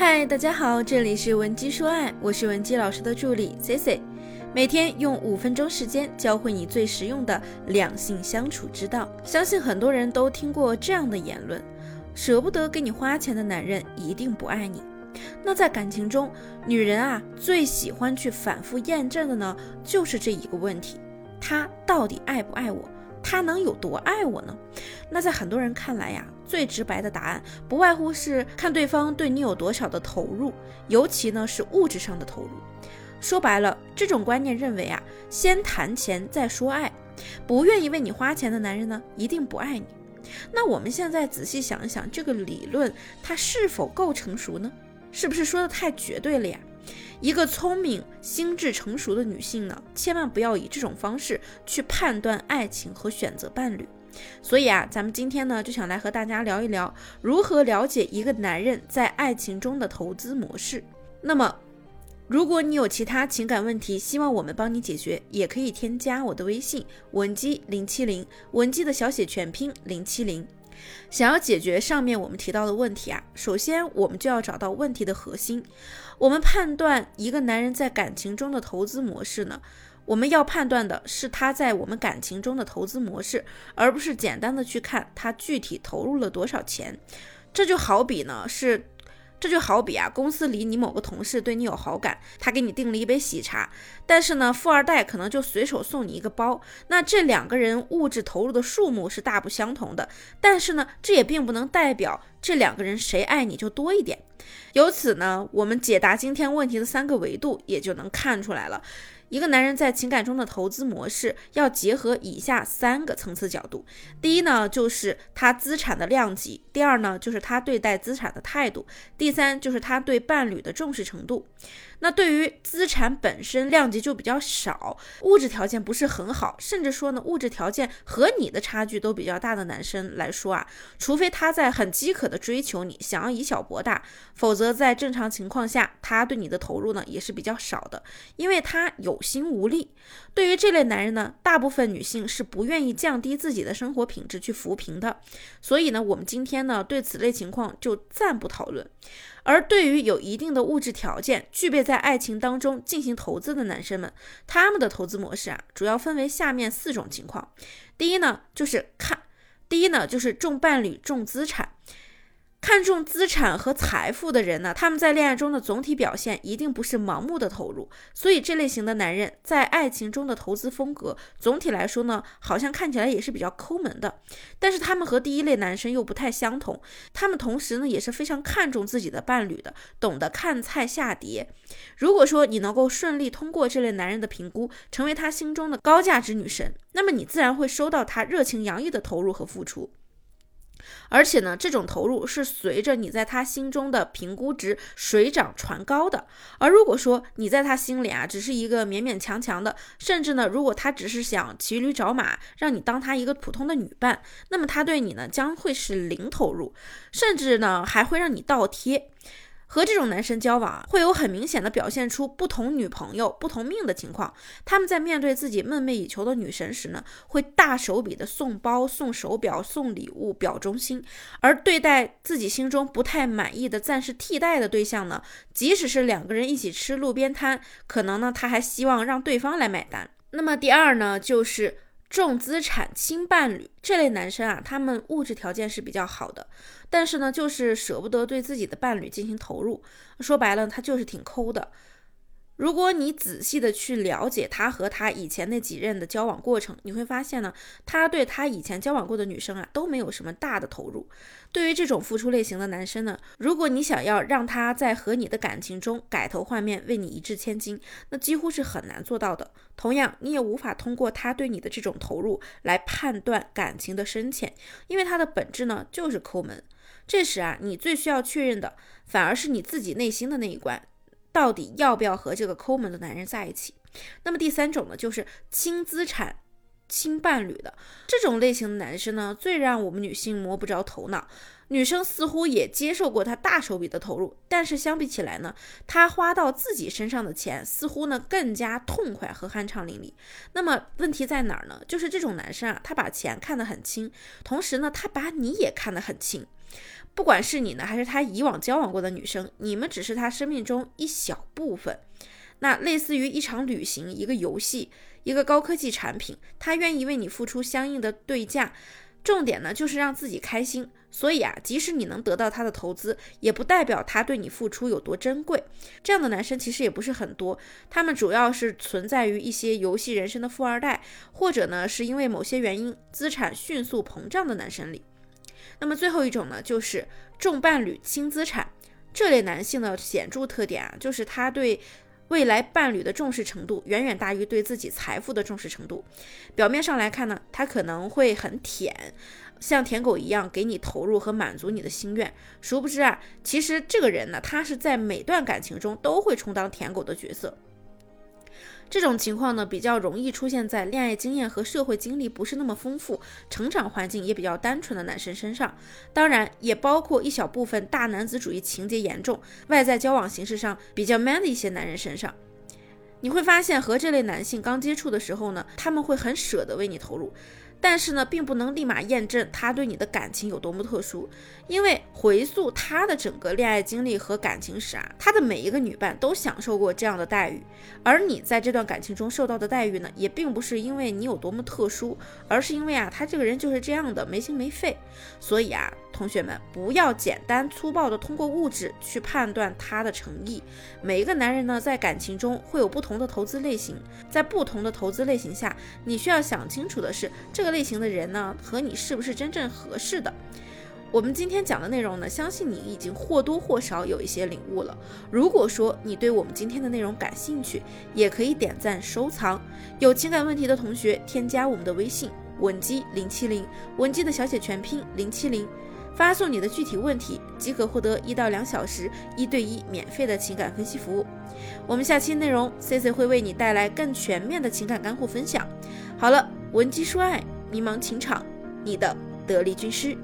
嗨，大家好，这里是文姬说爱，我是文姬老师的助理 C C，每天用五分钟时间教会你最实用的两性相处之道。相信很多人都听过这样的言论：舍不得给你花钱的男人一定不爱你。那在感情中，女人啊最喜欢去反复验证的呢，就是这一个问题：他到底爱不爱我？他能有多爱我呢？那在很多人看来呀，最直白的答案不外乎是看对方对你有多少的投入，尤其呢是物质上的投入。说白了，这种观念认为啊，先谈钱再说爱，不愿意为你花钱的男人呢，一定不爱你。那我们现在仔细想一想，这个理论它是否够成熟呢？是不是说的太绝对了呀？一个聪明、心智成熟的女性呢，千万不要以这种方式去判断爱情和选择伴侣。所以啊，咱们今天呢就想来和大家聊一聊，如何了解一个男人在爱情中的投资模式。那么，如果你有其他情感问题，希望我们帮你解决，也可以添加我的微信文姬零七零，文姬的小写全拼零七零。想要解决上面我们提到的问题啊，首先我们就要找到问题的核心。我们判断一个男人在感情中的投资模式呢，我们要判断的是他在我们感情中的投资模式，而不是简单的去看他具体投入了多少钱。这就好比呢是。这就好比啊，公司里你某个同事对你有好感，他给你订了一杯喜茶，但是呢，富二代可能就随手送你一个包。那这两个人物质投入的数目是大不相同的，但是呢，这也并不能代表这两个人谁爱你就多一点。由此呢，我们解答今天问题的三个维度也就能看出来了。一个男人在情感中的投资模式要结合以下三个层次角度：第一呢，就是他资产的量级；第二呢，就是他对待资产的态度；第三就是他对伴侣的重视程度。那对于资产本身量级就比较少，物质条件不是很好，甚至说呢物质条件和你的差距都比较大的男生来说啊，除非他在很饥渴的追求你，想要以小博大，否则在正常情况下，他对你的投入呢也是比较少的，因为他有有心无力。对于这类男人呢，大部分女性是不愿意降低自己的生活品质去扶贫的，所以呢，我们今天呢对此类情况就暂不讨论。而对于有一定的物质条件、具备在爱情当中进行投资的男生们，他们的投资模式啊，主要分为下面四种情况。第一呢，就是看，第一呢就是重伴侣、重资产。看重资产和财富的人呢，他们在恋爱中的总体表现一定不是盲目的投入，所以这类型的男人在爱情中的投资风格，总体来说呢，好像看起来也是比较抠门的。但是他们和第一类男生又不太相同，他们同时呢也是非常看重自己的伴侣的，懂得看菜下碟。如果说你能够顺利通过这类男人的评估，成为他心中的高价值女神，那么你自然会收到他热情洋溢的投入和付出。而且呢，这种投入是随着你在他心中的评估值水涨船高的。而如果说你在他心里啊，只是一个勉勉强强的，甚至呢，如果他只是想骑驴找马，让你当他一个普通的女伴，那么他对你呢将会是零投入，甚至呢还会让你倒贴。和这种男生交往啊，会有很明显的表现出不同女朋友不同命的情况。他们在面对自己梦寐以求的女神时呢，会大手笔的送包、送手表、送礼物表忠心；而对待自己心中不太满意的暂时替代的对象呢，即使是两个人一起吃路边摊，可能呢他还希望让对方来买单。那么第二呢，就是。重资产轻伴侣这类男生啊，他们物质条件是比较好的，但是呢，就是舍不得对自己的伴侣进行投入。说白了，他就是挺抠的。如果你仔细的去了解他和他以前那几任的交往过程，你会发现呢，他对他以前交往过的女生啊，都没有什么大的投入。对于这种付出类型的男生呢，如果你想要让他在和你的感情中改头换面，为你一掷千金，那几乎是很难做到的。同样，你也无法通过他对你的这种投入来判断感情的深浅，因为他的本质呢就是抠门。这时啊，你最需要确认的，反而是你自己内心的那一关。到底要不要和这个抠门的男人在一起？那么第三种呢，就是轻资产、轻伴侣的这种类型的男生呢，最让我们女性摸不着头脑。女生似乎也接受过他大手笔的投入，但是相比起来呢，他花到自己身上的钱似乎呢更加痛快和酣畅淋漓。那么问题在哪儿呢？就是这种男生啊，他把钱看得很轻，同时呢，他把你也看得很轻。不管是你呢，还是他以往交往过的女生，你们只是他生命中一小部分。那类似于一场旅行、一个游戏、一个高科技产品，他愿意为你付出相应的对价。重点呢，就是让自己开心。所以啊，即使你能得到他的投资，也不代表他对你付出有多珍贵。这样的男生其实也不是很多，他们主要是存在于一些游戏人生的富二代，或者呢是因为某些原因资产迅速膨胀的男生里。那么最后一种呢，就是重伴侣轻资产。这类男性的显著特点啊，就是他对。未来伴侣的重视程度远远大于对自己财富的重视程度。表面上来看呢，他可能会很舔，像舔狗一样给你投入和满足你的心愿。殊不知啊，其实这个人呢，他是在每段感情中都会充当舔狗的角色。这种情况呢，比较容易出现在恋爱经验和社会经历不是那么丰富、成长环境也比较单纯的男生身上，当然也包括一小部分大男子主义情节严重、外在交往形式上比较 man 的一些男人身上。你会发现，和这类男性刚接触的时候呢，他们会很舍得为你投入。但是呢，并不能立马验证他对你的感情有多么特殊，因为回溯他的整个恋爱经历和感情史啊，他的每一个女伴都享受过这样的待遇，而你在这段感情中受到的待遇呢，也并不是因为你有多么特殊，而是因为啊，他这个人就是这样的没心没肺，所以啊。同学们，不要简单粗暴的通过物质去判断他的诚意。每一个男人呢，在感情中会有不同的投资类型，在不同的投资类型下，你需要想清楚的是，这个类型的人呢，和你是不是真正合适的。我们今天讲的内容呢，相信你已经或多或少有一些领悟了。如果说你对我们今天的内容感兴趣，也可以点赞收藏。有情感问题的同学，添加我们的微信文姬零七零，文姬的小写全拼零七零。发送你的具体问题，即可获得一到两小时一对一免费的情感分析服务。我们下期内容，C C 会为你带来更全面的情感干货分享。好了，文姬说爱，迷茫情场，你的得力军师。